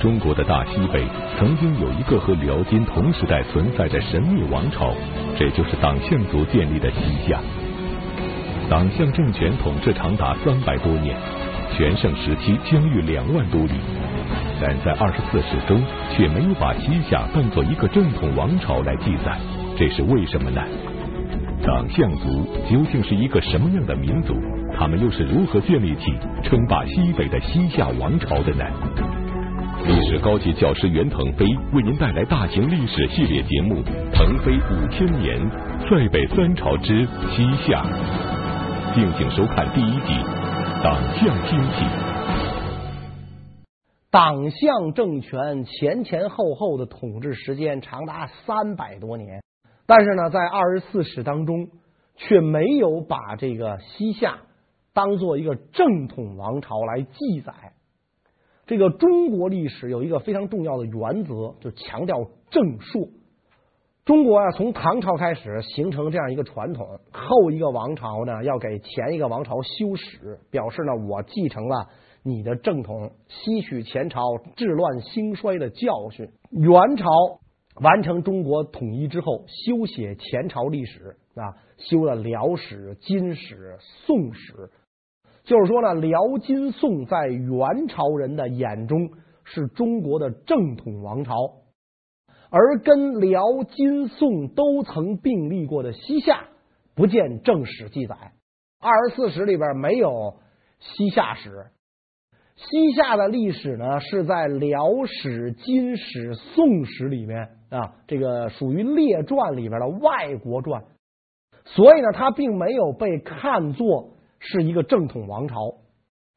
中国的大西北，曾经有一个和辽金同时代存在的神秘王朝，这就是党项族建立的西夏。党项政权统治长达三百多年，全盛时期疆域两万多里，但在二十四史中却没有把西夏当作一个正统王朝来记载，这是为什么呢？党项族究竟是一个什么样的民族？他们又是如何建立起称霸西北的西夏王朝的呢？历史高级教师袁腾飞为您带来大型历史系列节目《腾飞五千年：塞北三朝之西夏》，敬请收看第一集《党项兴起》。党项政权前前后后的统治时间长达三百多年，但是呢，在二十四史当中却没有把这个西夏。当做一个正统王朝来记载，这个中国历史有一个非常重要的原则，就强调正朔。中国啊，从唐朝开始形成这样一个传统，后一个王朝呢要给前一个王朝修史，表示呢我继承了你的正统，吸取前朝治乱兴衰的教训。元朝完成中国统一之后，修写前朝历史啊，修了辽史、金史、宋史。就是说呢，辽金宋在元朝人的眼中是中国的正统王朝，而跟辽金宋都曾并立过的西夏，不见正史记载。二十四史里边没有西夏史，西夏的历史呢是在辽史、金史、宋史里面啊，这个属于列传里边的外国传，所以呢，它并没有被看作。是一个正统王朝，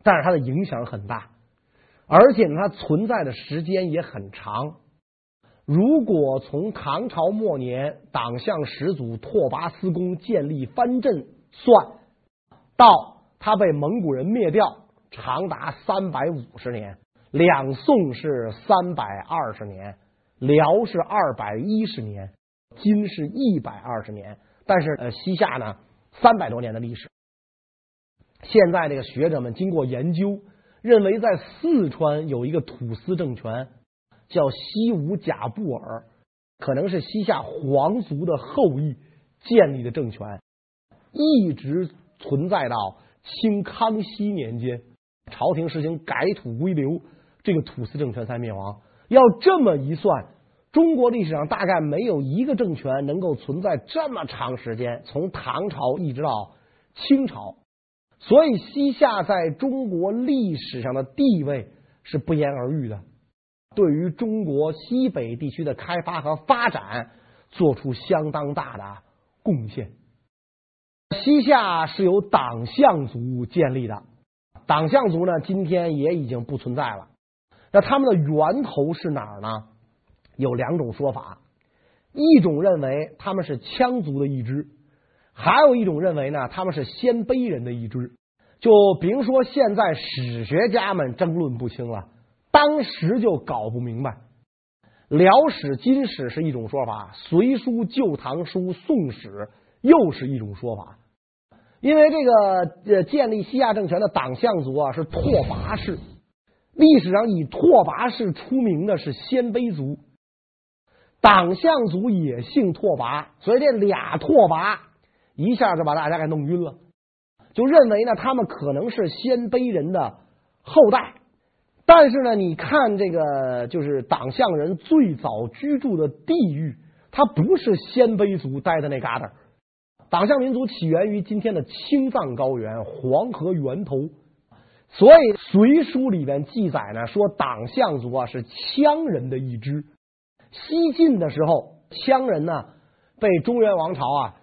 但是它的影响很大，而且呢，它存在的时间也很长。如果从唐朝末年党项始祖拓跋思恭建立藩镇算，到他被蒙古人灭掉，长达三百五十年。两宋是三百二十年，辽是二百一十年，金是一百二十年，但是呃，西夏呢，三百多年的历史。现在这个学者们经过研究，认为在四川有一个土司政权，叫西吴贾布尔，可能是西夏皇族的后裔建立的政权，一直存在到清康熙年间，朝廷实行改土归流，这个土司政权才灭亡。要这么一算，中国历史上大概没有一个政权能够存在这么长时间，从唐朝一直到清朝。所以，西夏在中国历史上的地位是不言而喻的，对于中国西北地区的开发和发展做出相当大的贡献。西夏是由党项族建立的，党项族呢，今天也已经不存在了。那他们的源头是哪儿呢？有两种说法，一种认为他们是羌族的一支。还有一种认为呢，他们是鲜卑人的一支，就比如说现在史学家们争论不清了，当时就搞不明白。辽史、金史是一种说法，隋书、旧唐书、宋史又是一种说法。因为这个呃，建立西夏政权的党项族啊是拓跋氏，历史上以拓跋氏出名的是鲜卑族，党项族也姓拓跋，所以这俩拓跋。一下就把大家给弄晕了，就认为呢，他们可能是鲜卑人的后代。但是呢，你看这个就是党项人最早居住的地域，它不是鲜卑族待的那旮瘩。党项民族起源于今天的青藏高原黄河源头，所以《隋书》里面记载呢，说党项族啊是羌人的一支。西晋的时候，羌人呢被中原王朝啊。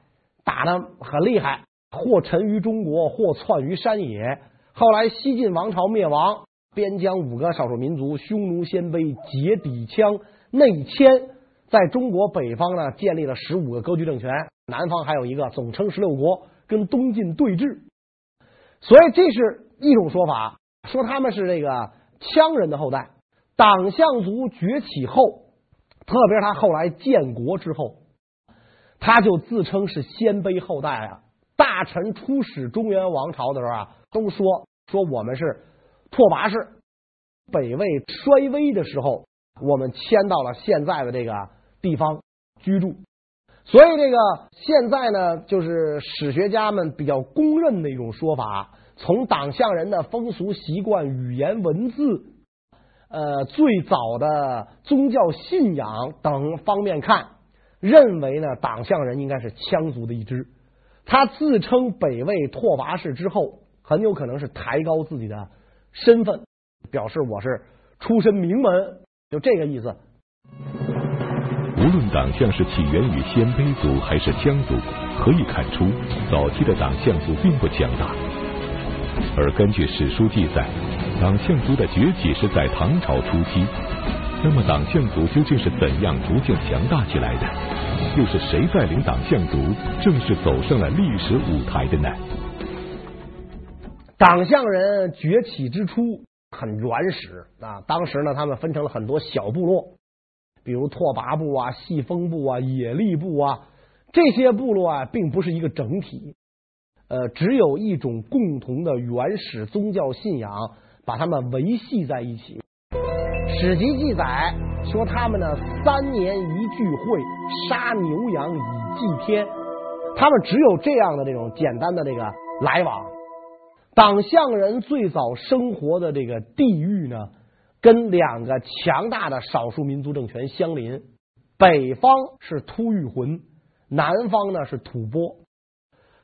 打得很厉害，或沉于中国，或窜于山野。后来西晋王朝灭亡，边疆五个少数民族匈奴、鲜卑结氐羌内迁，在中国北方呢建立了十五个割据政权，南方还有一个总称十六国，跟东晋对峙。所以这是一种说法，说他们是这个羌人的后代。党项族崛起后，特别是他后来建国之后。他就自称是鲜卑后代啊！大臣出使中原王朝的时候啊，都说说我们是拓跋氏。北魏衰微的时候，我们迁到了现在的这个地方居住。所以这个现在呢，就是史学家们比较公认的一种说法，从党项人的风俗习惯、语言文字，呃，最早的宗教信仰等方面看，认为呢，党项人应该是羌族的一支。他自称北魏拓跋氏之后，很有可能是抬高自己的身份，表示我是出身名门，就这个意思。无论党项是起源于鲜卑族还是羌族，可以看出早期的党项族并不强大。而根据史书记载，党项族的崛起是在唐朝初期。那么党项族究竟是怎样逐渐强大起来的？又是谁带领党项族正式走上了历史舞台的呢？党项人崛起之初很原始啊，当时呢，他们分成了很多小部落。比如拓跋部啊、细风部啊、野利部啊，这些部落啊，并不是一个整体，呃，只有一种共同的原始宗教信仰，把他们维系在一起。史籍记载说，他们呢三年一聚会，杀牛羊以祭天，他们只有这样的这种简单的这个来往。党项人最早生活的这个地域呢，跟两个强大的少数民族政权相邻，北方是突厥浑，南方呢是吐蕃。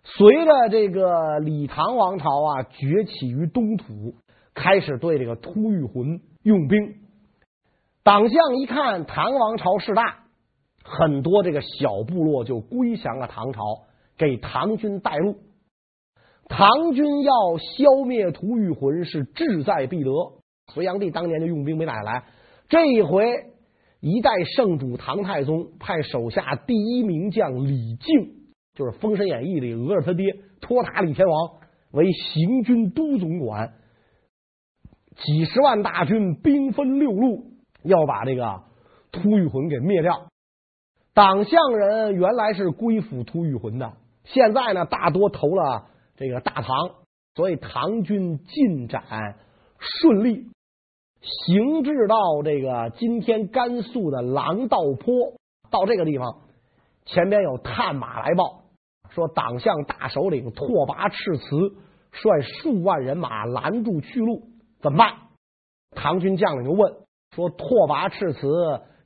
随着这个李唐王朝啊崛起于东土，开始对这个突厥浑用兵。党项一看唐王朝势大，很多这个小部落就归降了唐朝，给唐军带路。唐军要消灭突厥浑是志在必得。隋炀帝当年就用兵没打下来，这一回一代圣主唐太宗派手下第一名将李靖，就是《封神演义》里讹着他爹托塔李天王为行军都总管，几十万大军兵分六路，要把这个突厥浑给灭掉。党项人原来是归附突厥浑的，现在呢大多投了这个大唐，所以唐军进展顺利。行至到这个今天甘肃的郎道坡，到这个地方，前边有探马来报，说党项大首领拓跋赤慈率数万人马拦住去路，怎么办？唐军将领就问说：拓跋赤慈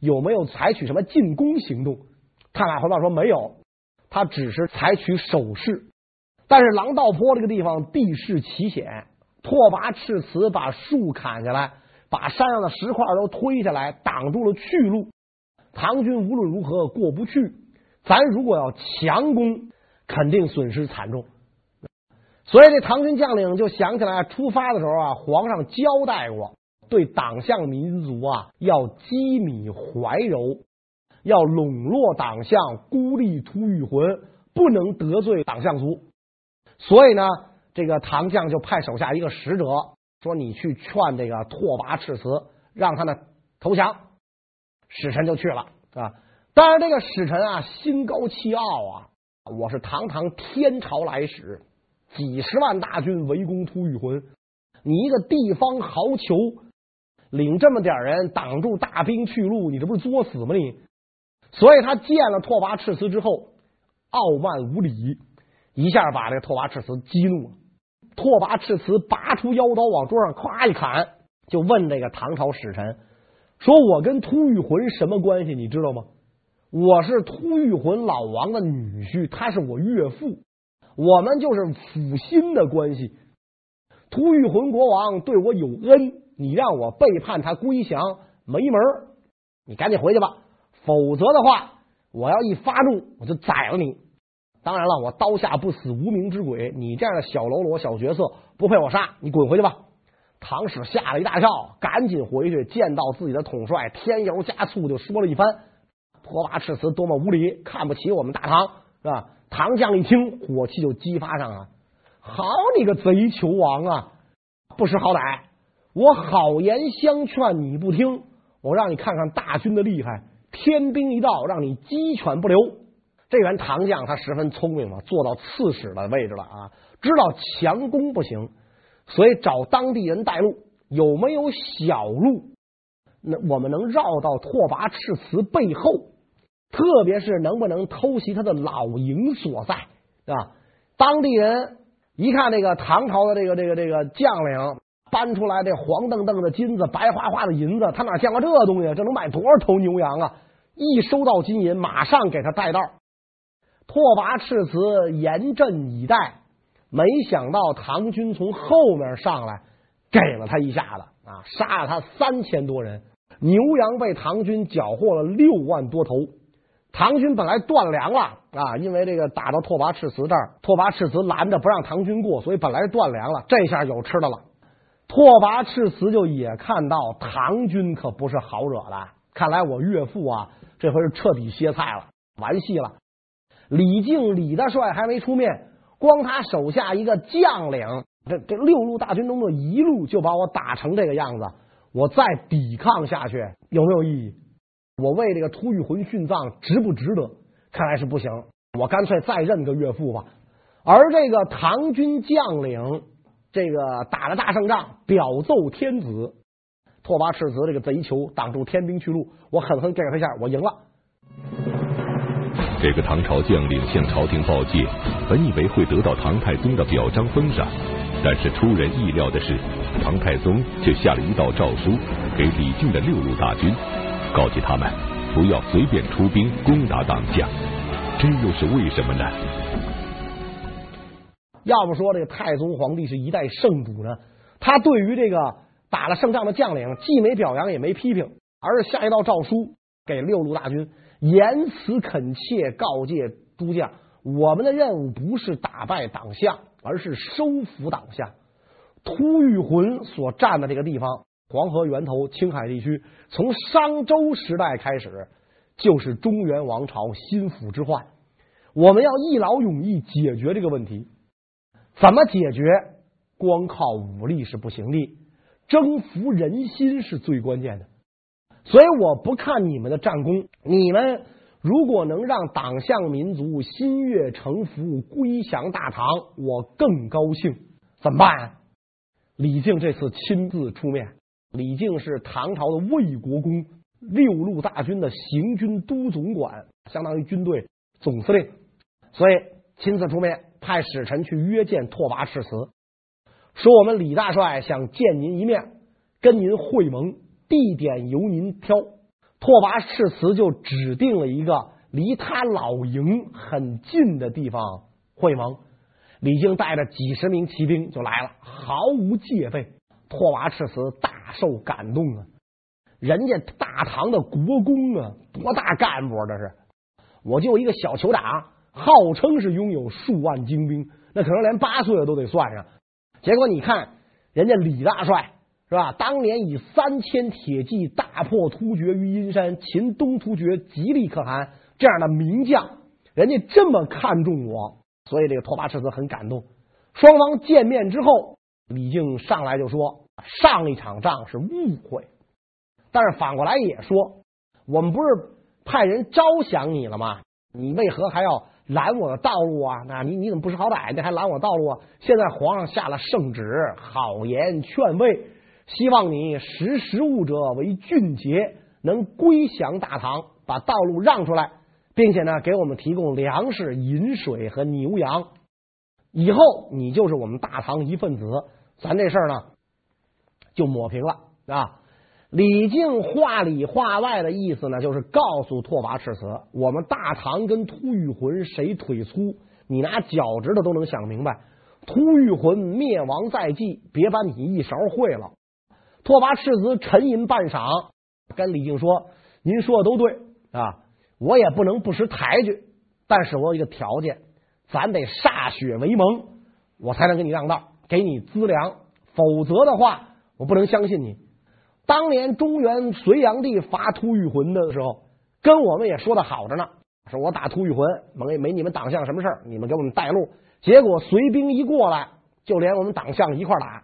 有没有采取什么进攻行动？探马回报说没有，他只是采取守势。但是狼道坡这个地方地势奇险，拓跋赤慈把树砍下来。把山上的石块都推下来，挡住了去路。唐军无论如何过不去。咱如果要强攻，肯定损失惨重。所以这唐军将领就想起来，出发的时候啊，皇上交代过，对党项民族啊要积米怀柔，要笼络党项，孤立突厥魂，不能得罪党项族。所以呢，这个唐将就派手下一个使者。说你去劝这个拓跋赤慈，让他呢投降。使臣就去了啊。当然，这个使臣啊心高气傲啊，我是堂堂天朝来使，几十万大军围攻突厥魂，你一个地方豪酋，领这么点人挡住大兵去路，你这不是作死吗？你。所以他见了拓跋赤慈之后，傲慢无礼，一下把这个拓跋赤慈激怒了。拓跋赤慈拔出腰刀往桌上咵一砍，就问这个唐朝使臣说：“我跟突厥浑什么关系？你知道吗？我是突厥浑老王的女婿，他是我岳父，我们就是抚心的关系。突厥浑国王对我有恩，你让我背叛他归降，没门！你赶紧回去吧，否则的话，我要一发怒，我就宰了你。”当然了，我刀下不死无名之鬼，你这样的小喽啰、小角色不配我杀，你滚回去吧！唐使吓了一大跳，赶紧回去见到自己的统帅，添油加醋就说了一番。拓跋赤慈多么无礼，看不起我们大唐，是吧？唐将一听，火气就激发上了。好你个贼酋王啊，不识好歹！我好言相劝你不听，我让你看看大军的厉害，天兵一到，让你鸡犬不留。这员唐将他十分聪明嘛，做到刺史的位置了啊，知道强攻不行，所以找当地人带路，有没有小路，那我们能绕到拓跋赤祠背后，特别是能不能偷袭他的老营所在啊？当地人一看这个唐朝的这个这个这个将领搬出来这黄澄澄的金子、白花花的银子，他哪见过这东西？这能买多少头牛羊啊？一收到金银，马上给他带道。拓跋赤祠严阵以待，没想到唐军从后面上来，给了他一下子啊，杀了他三千多人，牛羊被唐军缴获了六万多头。唐军本来断粮了啊，因为这个打到拓跋赤祠这儿，拓跋赤祠拦着不让唐军过，所以本来断粮了。这下有吃的了。拓跋赤辞就也看到唐军可不是好惹的，看来我岳父啊，这回是彻底歇菜了，完戏了。李靖李大帅还没出面，光他手下一个将领，这这六路大军中的一路就把我打成这个样子，我再抵抗下去有没有意义？我为这个突厥浑殉葬值不值得？看来是不行，我干脆再认个岳父吧。而这个唐军将领，这个打了大胜仗，表奏天子，拓跋赤子这个贼酋挡住天兵去路，我狠狠给他一下，我赢了。这个唐朝将领向朝廷报捷，本以为会得到唐太宗的表彰封赏，但是出人意料的是，唐太宗却下了一道诏书给李靖的六路大军，告诫他们不要随便出兵攻打党项。这又是为什么呢？要不说这个太宗皇帝是一代圣主呢？他对于这个打了胜仗的将领，既没表扬也没批评，而是下一道诏书给六路大军。言辞恳切，告诫诸将：我们的任务不是打败党项，而是收服党项。突厥浑所占的这个地方，黄河源头、青海地区，从商周时代开始就是中原王朝心腹之患。我们要一劳永逸解决这个问题。怎么解决？光靠武力是不行的，征服人心是最关键的。所以我不看你们的战功，你们如果能让党项民族心悦诚服归降大唐，我更高兴。怎么办？李靖这次亲自出面。李靖是唐朝的魏国公，六路大军的行军都总管，相当于军队总司令，所以亲自出面，派使臣去约见拓跋赤祠，说我们李大帅想见您一面，跟您会盟。地点由您挑，拓跋赤祠就指定了一个离他老营很近的地方会盟。李靖带着几十名骑兵就来了，毫无戒备。拓跋赤祠大受感动啊！人家大唐的国公啊，多大干部这是？我就一个小酋长，号称是拥有数万精兵，那可能连八岁都得算上。结果你看人家李大帅。是吧？当年以三千铁骑大破突厥于阴山，擒东突厥吉利可汗这样的名将，人家这么看重我，所以这个拓跋赤祠很感动。双方见面之后，李靖上来就说：“上一场仗是误会，但是反过来也说，我们不是派人招降你了吗？你为何还要拦我的道路啊？那你你怎么不识好歹？你还拦我道路啊？现在皇上下了圣旨，好言劝慰。”希望你识时务者为俊杰，能归降大唐，把道路让出来，并且呢，给我们提供粮食、饮水和牛羊。以后你就是我们大唐一份子，咱这事儿呢就抹平了啊！李靖话里话外的意思呢，就是告诉拓跋赤祠，我们大唐跟突厥浑谁腿粗，你拿脚趾头都能想明白。突厥浑灭亡在即，别把你一勺烩了。拓跋赤祠沉吟半晌，跟李靖说：“您说的都对啊，我也不能不识抬举，但是我有一个条件，咱得歃血为盟，我才能给你让道，给你资粮，否则的话，我不能相信你。当年中原隋炀帝伐突厥浑的时候，跟我们也说的好着呢，说我打突厥浑没没你们党项什么事儿，你们给我们带路。结果隋兵一过来，就连我们党项一块打。”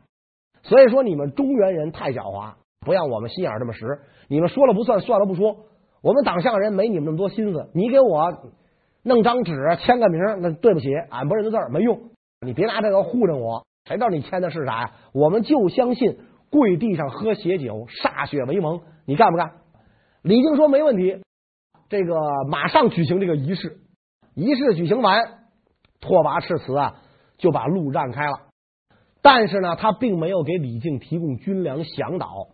所以说你们中原人太狡猾，不让我们心眼这么实。你们说了不算，算了不说。我们党项人没你们那么多心思。你给我弄张纸签个名，那对不起，俺不认识字没用。你别拿这个糊弄我，谁知道你签的是啥呀？我们就相信跪地上喝血酒，歃血为盟，你干不干？李靖说没问题，这个马上举行这个仪式。仪式举行完，拓跋赤辞啊就把路让开了。但是呢，他并没有给李靖提供军粮饷导，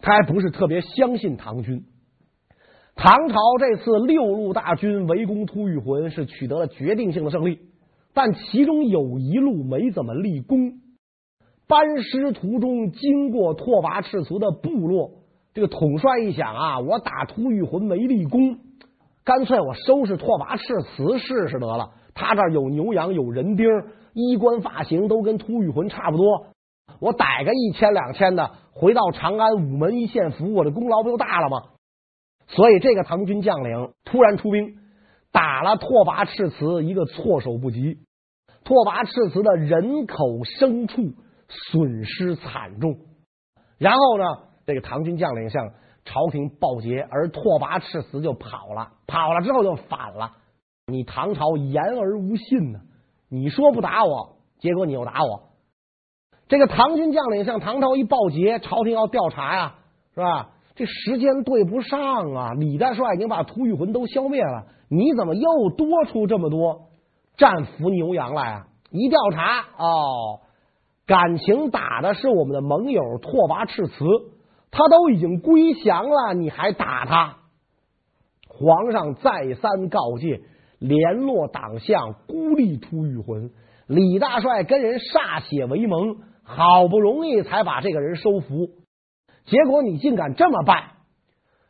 他还不是特别相信唐军。唐朝这次六路大军围攻突厥浑是取得了决定性的胜利，但其中有一路没怎么立功。班师途中经过拓跋赤辞的部落，这个统帅一想啊，我打突厥浑没立功，干脆我收拾拓跋赤辞试试得了。他这有牛羊，有人丁。衣冠发型都跟突厥浑差不多，我逮个一千两千的回到长安午门一献俘，我的功劳不就大了吗？所以这个唐军将领突然出兵，打了拓跋赤辞一个措手不及，拓跋赤辞的人口牲畜损失惨重。然后呢，这个唐军将领向朝廷报捷，而拓跋赤辞就跑了，跑了之后就反了。你唐朝言而无信呢？你说不打我，结果你又打我。这个唐军将领向唐朝一报捷，朝廷要调查呀，是吧？这时间对不上啊！李大帅已经把突厥浑都消灭了，你怎么又多出这么多战俘牛羊来啊？一调查哦，感情打的是我们的盟友拓跋赤辞，他都已经归降了，你还打他？皇上再三告诫。联络党项，孤立突厥浑。李大帅跟人歃血为盟，好不容易才把这个人收服，结果你竟敢这么办！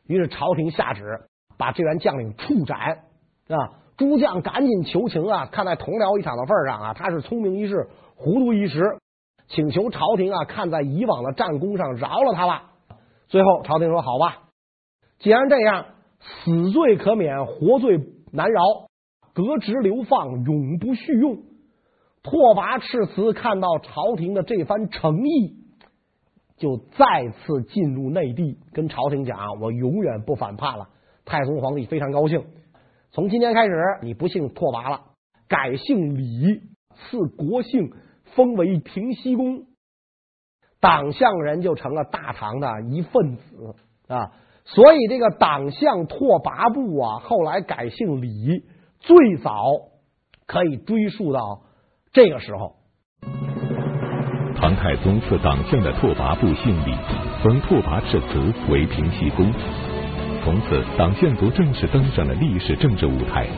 于是朝廷下旨把这员将领处斩啊！诸将赶紧求情啊！看在同僚一场的份上啊，他是聪明一世，糊涂一时，请求朝廷啊，看在以往的战功上饶了他吧。最后朝廷说：“好吧，既然这样，死罪可免，活罪难饶。”革职流放，永不续用。拓跋赤辞看到朝廷的这番诚意，就再次进入内地，跟朝廷讲：“我永远不反叛了。”太宗皇帝非常高兴，从今天开始，你不姓拓跋了，改姓李，赐国姓，封为平西公。党项人就成了大唐的一份子啊！所以这个党项拓跋部啊，后来改姓李。最早可以追溯到这个时候，唐太宗赐党项的拓跋部姓李，封拓跋赤辞为平西公，从此党项族正式登上了历史政治舞台。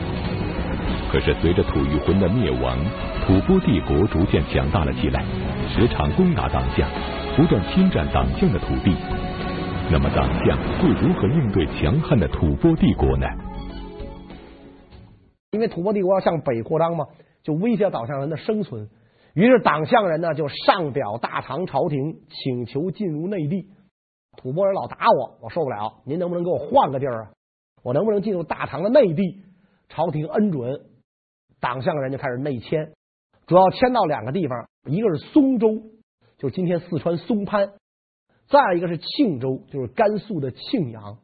可是随着吐谷浑的灭亡，吐蕃帝国逐渐强大了起来，时常攻打党项，不断侵占党项的土地。那么党项会如何应对强悍的吐蕃帝国呢？因为吐蕃帝国要向北扩张嘛，就威胁党项人的生存。于是党项人呢就上表大唐朝廷，请求进入内地。吐蕃人老打我，我受不了，您能不能给我换个地儿啊？我能不能进入大唐的内地？朝廷恩准，党项人就开始内迁，主要迁到两个地方，一个是松州，就是今天四川松潘；再一个是庆州，就是甘肃的庆阳。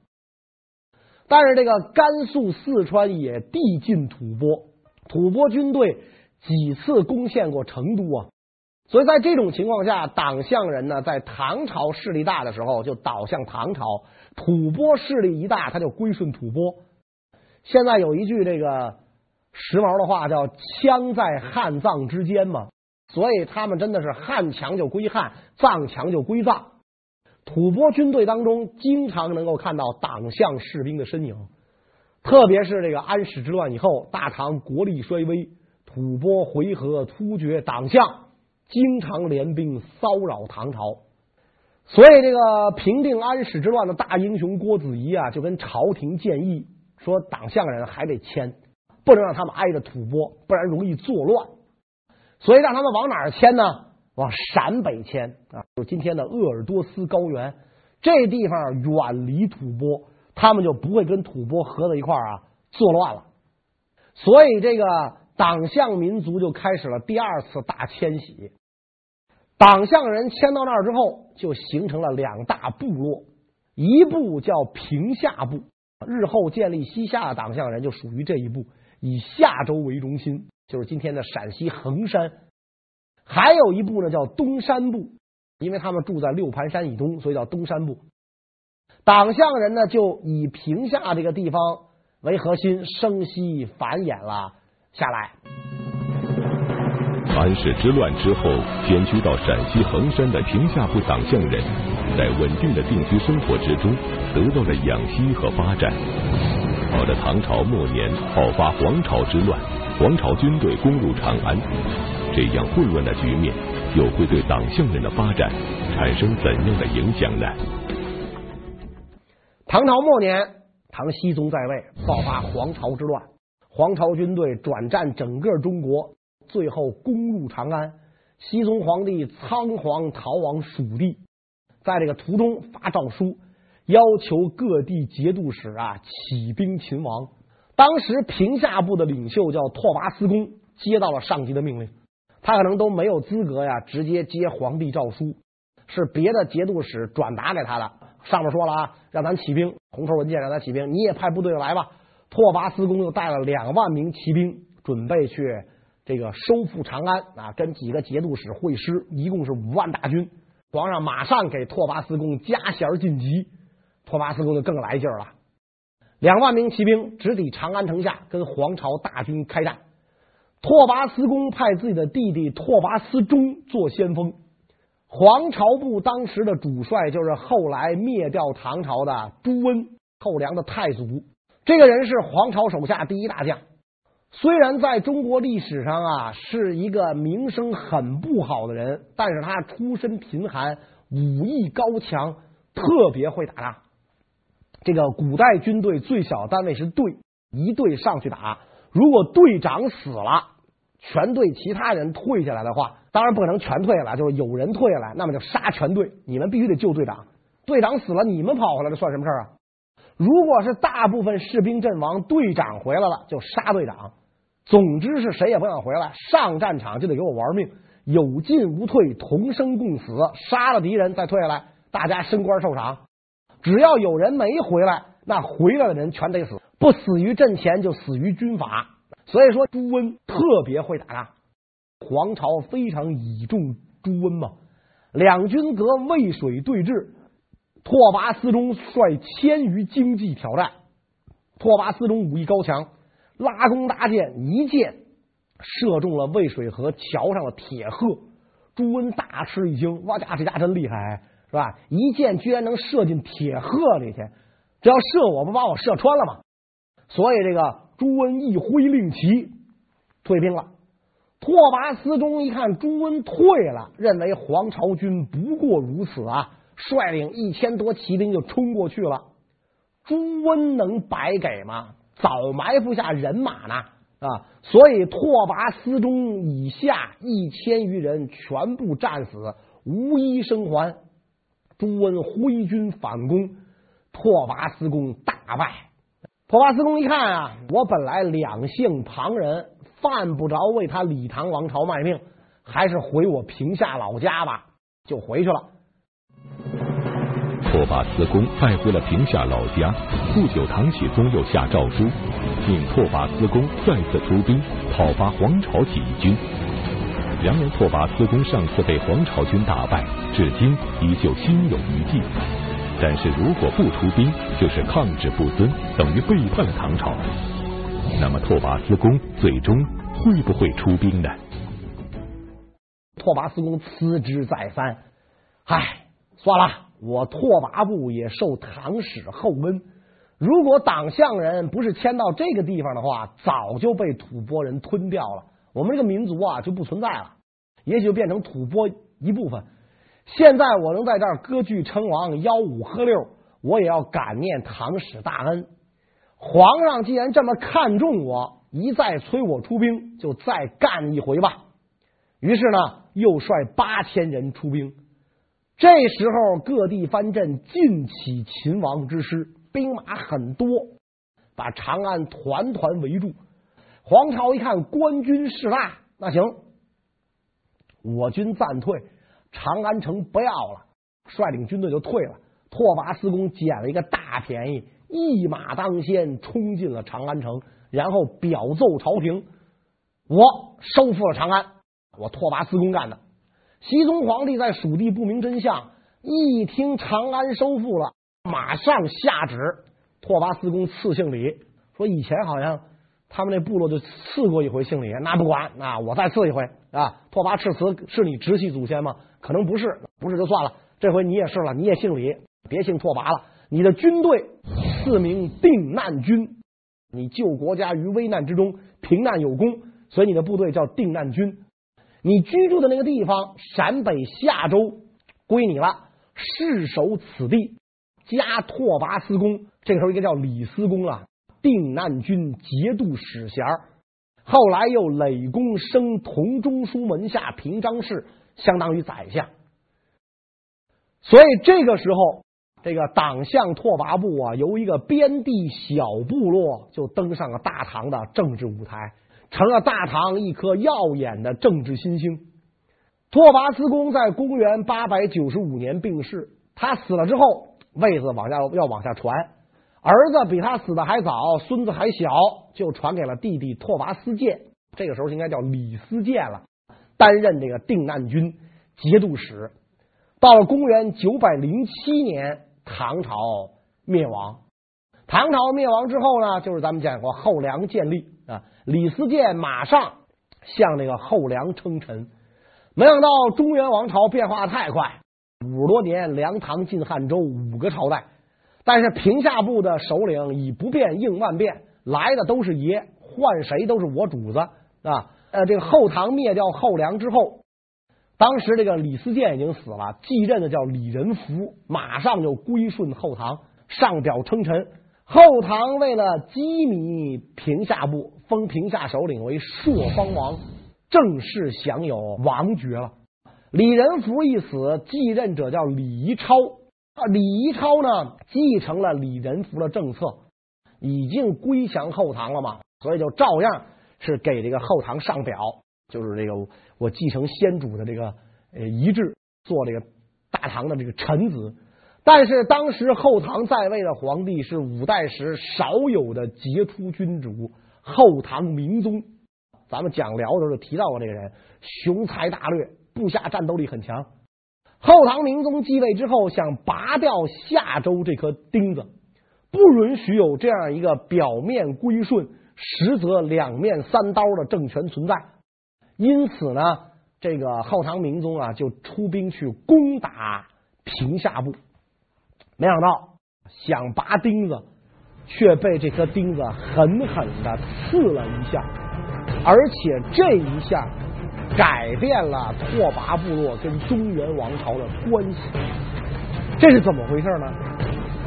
但是这个甘肃、四川也地近吐蕃，吐蕃军队几次攻陷过成都啊，所以在这种情况下，党项人呢，在唐朝势力大的时候就倒向唐朝，吐蕃势力一大，他就归顺吐蕃。现在有一句这个时髦的话叫“枪在汉藏之间”嘛，所以他们真的是汉强就归汉，藏强就归藏。吐蕃军队当中，经常能够看到党项士兵的身影，特别是这个安史之乱以后，大唐国力衰微，吐蕃、回纥、突厥党项经常联兵骚扰唐朝，所以这个平定安史之乱的大英雄郭子仪啊，就跟朝廷建议说，党项人还得迁，不能让他们挨着吐蕃，不然容易作乱，所以让他们往哪儿迁呢？往陕北迁啊，就今天的鄂尔多斯高原这地方远离吐蕃，他们就不会跟吐蕃合在一块儿啊作乱了。所以这个党项民族就开始了第二次大迁徙。党项人迁到那儿之后，就形成了两大部落，一部叫平夏部，日后建立西夏的党项人就属于这一部，以夏州为中心，就是今天的陕西横山。还有一部呢，叫东山部，因为他们住在六盘山以东，所以叫东山部。党项人呢，就以平夏这个地方为核心，生息繁衍了下来。安史之乱之后，迁居到陕西横山的平夏部党项人，在稳定的定居生活之中，得到了养息和发展。到了唐朝末年，爆发黄巢之乱，黄巢军队攻入长安，这样混乱的局面，又会对党项人的发展产生怎样的影响呢？唐朝末年，唐僖宗在位，爆发黄巢之乱，黄巢军队转战整个中国。最后攻入长安，熙宗皇帝仓皇逃往蜀地，在这个途中发诏书，要求各地节度使啊起兵勤王。当时平夏部的领袖叫拓跋思恭，接到了上级的命令，他可能都没有资格呀，直接接皇帝诏书，是别的节度使转达给他的。上面说了啊，让咱起兵，红头文件让他起兵，你也派部队来吧。拓跋思恭又带了两万名骑兵，准备去。这个收复长安啊，跟几个节度使会师，一共是五万大军。皇上马上给拓跋思恭加衔晋级，拓跋思恭就更来劲儿了。两万名骑兵直抵长安城下，跟黄巢大军开战。拓跋思恭派自己的弟弟拓跋思忠做先锋。黄巢部当时的主帅就是后来灭掉唐朝的朱温，后梁的太祖。这个人是黄巢手下第一大将。虽然在中国历史上啊是一个名声很不好的人，但是他出身贫寒，武艺高强，特别会打仗。这个古代军队最小单位是队，一队上去打，如果队长死了，全队其他人退下来的话，当然不可能全退下来，就是有人退下来，那么就杀全队，你们必须得救队长。队长死了，你们跑回来，这算什么事儿啊？如果是大部分士兵阵亡，队长回来了，就杀队长。总之是谁也不想回来，上战场就得给我玩命，有进无退，同生共死，杀了敌人再退下来，大家升官受赏。只要有人没回来，那回来的人全得死，不死于阵前就死于军法。所以说朱温特别会打仗，黄巢非常倚重朱温嘛。两军隔渭水对峙，拓跋思忠率千余精骑挑战，拓跋思忠武艺高强。拉弓搭箭，一箭射中了渭水河桥上的铁鹤。朱温大吃一惊，哇家这家真厉害，是吧？一箭居然能射进铁鹤里去，这要射我不把我射穿了吗？所以这个朱温一挥令旗，退兵了。拓跋思忠一看朱温退了，认为黄巢军不过如此啊，率领一千多骑兵就冲过去了。朱温能白给吗？早埋伏下人马呢啊！所以拓跋思忠以下一千余人全部战死，无一生还。朱温挥军反攻，拓跋思恭大败。拓跋思恭一看啊，我本来两姓旁人，犯不着为他李唐王朝卖命，还是回我平夏老家吧，就回去了。拓跋思恭败回了平夏老家，不久，唐僖宗又下诏书，命拓跋思恭再次出兵讨伐黄巢起义军。然而，拓跋思恭上次被黄巢军打败，至今依旧心有余悸。但是如果不出兵，就是抗旨不遵，等于背叛了唐朝。那么，拓跋思恭最终会不会出兵呢？拓跋思恭思之再三，唉，算了。我拓跋部也受唐史厚恩，如果党项人不是迁到这个地方的话，早就被吐蕃人吞掉了。我们这个民族啊就不存在了，也许就变成吐蕃一部分。现在我能在这儿割据称王，吆五喝六，我也要感念唐史大恩。皇上既然这么看重我，一再催我出兵，就再干一回吧。于是呢，又率八千人出兵。这时候，各地藩镇尽起秦王之师，兵马很多，把长安团团围住。黄巢一看官军势大，那行，我军暂退，长安城不要了，率领军队就退了。拓跋思恭捡了一个大便宜，一马当先冲进了长安城，然后表奏朝廷：我收复了长安，我拓跋思恭干的。熹宗皇帝在蜀地不明真相，一听长安收复了，马上下旨拓跋思恭赐姓李，说以前好像他们那部落就赐过一回姓李，那不管，那我再赐一回啊！拓跋赤辞是你直系祖先吗？可能不是，不是就算了。这回你也是了，你也姓李，别姓拓跋了。你的军队赐名定难军，你救国家于危难之中，平难有功，所以你的部队叫定难军。你居住的那个地方陕北夏州归你了，世守此地，加拓跋思公。这个时候应该叫李思公了，定难军节度使衔。后来又累功升同中书门下平章事，相当于宰相。所以这个时候，这个党项拓跋部啊，由一个边地小部落，就登上了大唐的政治舞台，成了大唐一颗耀眼的政治新星。拓跋思恭在公元八百九十五年病逝，他死了之后，位子往下要往下传，儿子比他死的还早，孙子还小，就传给了弟弟拓跋思建，这个时候应该叫李思建了，担任这个定难军节度使。到了公元九百零七年，唐朝灭亡。唐朝灭亡之后呢，就是咱们讲过后梁建立啊。李思建马上向那个后梁称臣，没想到中原王朝变化太快，五十多年，梁唐晋汉周五个朝代，但是平夏部的首领以不变应万变，来的都是爷，换谁都是我主子啊。呃，这个后唐灭掉后梁之后。当时这个李思建已经死了，继任的叫李仁福，马上就归顺后唐，上表称臣。后唐为了羁縻平夏部，封平夏首领为朔方王，正式享有王爵了。李仁福一死，继任者叫李宜超。啊李宜超呢，继承了李仁福的政策，已经归降后唐了嘛，所以就照样是给这个后唐上表。就是这个，我继承先主的这个呃遗志，做这个大唐的这个臣子。但是当时后唐在位的皇帝是五代时少有的杰出君主后唐明宗。咱们讲辽的时候提到过这个人，雄才大略，部下战斗力很强。后唐明宗继位之后，想拔掉夏州这颗钉子，不允许有这样一个表面归顺，实则两面三刀的政权存在。因此呢，这个后唐明宗啊，就出兵去攻打平夏部，没想到想拔钉子，却被这颗钉子狠狠的刺了一下，而且这一下改变了拓跋部落跟中原王朝的关系，这是怎么回事呢？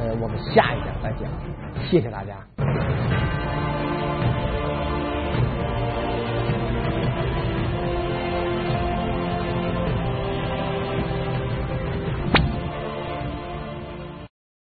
呃，我们下一讲再讲，谢谢大家。